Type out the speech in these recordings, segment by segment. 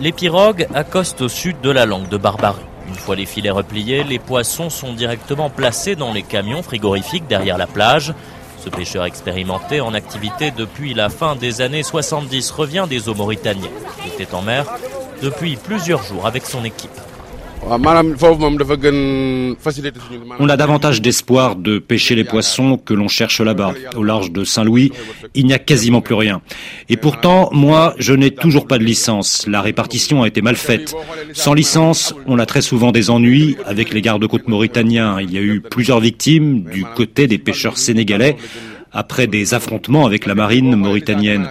Les pirogues accostent au sud de la langue de Barbarie. Une fois les filets repliés, les poissons sont directement placés dans les camions frigorifiques derrière la plage. Ce pêcheur expérimenté en activité depuis la fin des années 70 revient des eaux mauritaniennes. Il était en mer depuis plusieurs jours avec son équipe. On a davantage d'espoir de pêcher les poissons que l'on cherche là-bas. Au large de Saint-Louis, il n'y a quasiment plus rien. Et pourtant, moi, je n'ai toujours pas de licence. La répartition a été mal faite. Sans licence, on a très souvent des ennuis avec les gardes-côtes mauritaniens. Il y a eu plusieurs victimes du côté des pêcheurs sénégalais après des affrontements avec la marine mauritanienne.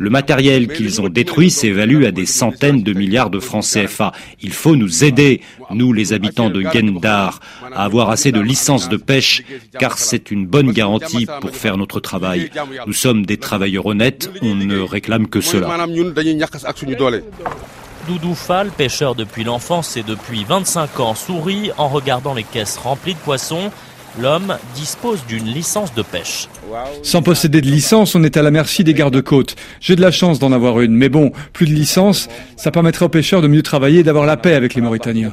Le matériel qu'ils ont détruit s'évalue à des centaines de milliards de francs CFA. Il faut nous aider, nous les habitants de Gendar, à avoir assez de licences de pêche, car c'est une bonne garantie pour faire notre travail. Nous sommes des travailleurs honnêtes, on ne réclame que cela. Doudou Fall, pêcheur depuis l'enfance et depuis 25 ans, sourit en regardant les caisses remplies de poissons l'homme dispose d'une licence de pêche. Sans posséder de licence, on est à la merci des gardes-côtes. J'ai de la chance d'en avoir une, mais bon, plus de licence, ça permettrait aux pêcheurs de mieux travailler et d'avoir la paix avec les Mauritaniens.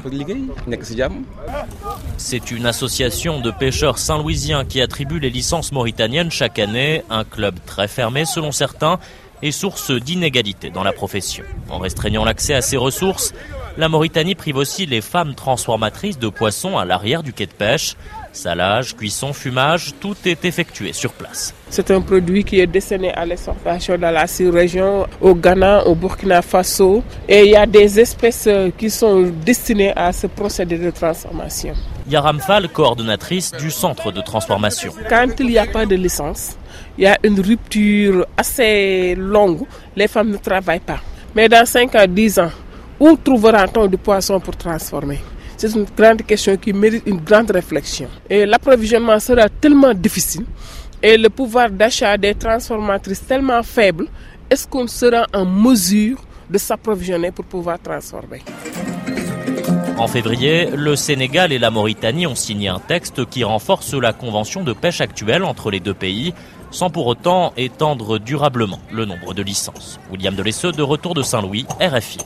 C'est une association de pêcheurs saint-louisiens qui attribue les licences mauritaniennes chaque année, un club très fermé selon certains et source d'inégalités dans la profession. En restreignant l'accès à ces ressources, la Mauritanie prive aussi les femmes transformatrices de poissons à l'arrière du quai de pêche. Salage, cuisson, fumage, tout est effectué sur place. C'est un produit qui est destiné à l'exportation dans la région au Ghana, au Burkina Faso. Et il y a des espèces qui sont destinées à ce procédé de transformation. Yaram Fall, coordonnatrice du centre de transformation. Quand il n'y a pas de licence, il y a une rupture assez longue. Les femmes ne travaillent pas. Mais dans 5 à 10 ans, où trouvera-t-on du poisson pour transformer? C'est une grande question qui mérite une grande réflexion. Et l'approvisionnement sera tellement difficile et le pouvoir d'achat des transformatrices tellement faible, est-ce qu'on sera en mesure de s'approvisionner pour pouvoir transformer? En février, le Sénégal et la Mauritanie ont signé un texte qui renforce la convention de pêche actuelle entre les deux pays, sans pour autant étendre durablement le nombre de licences. William Delesseux, de retour de Saint-Louis, RFI.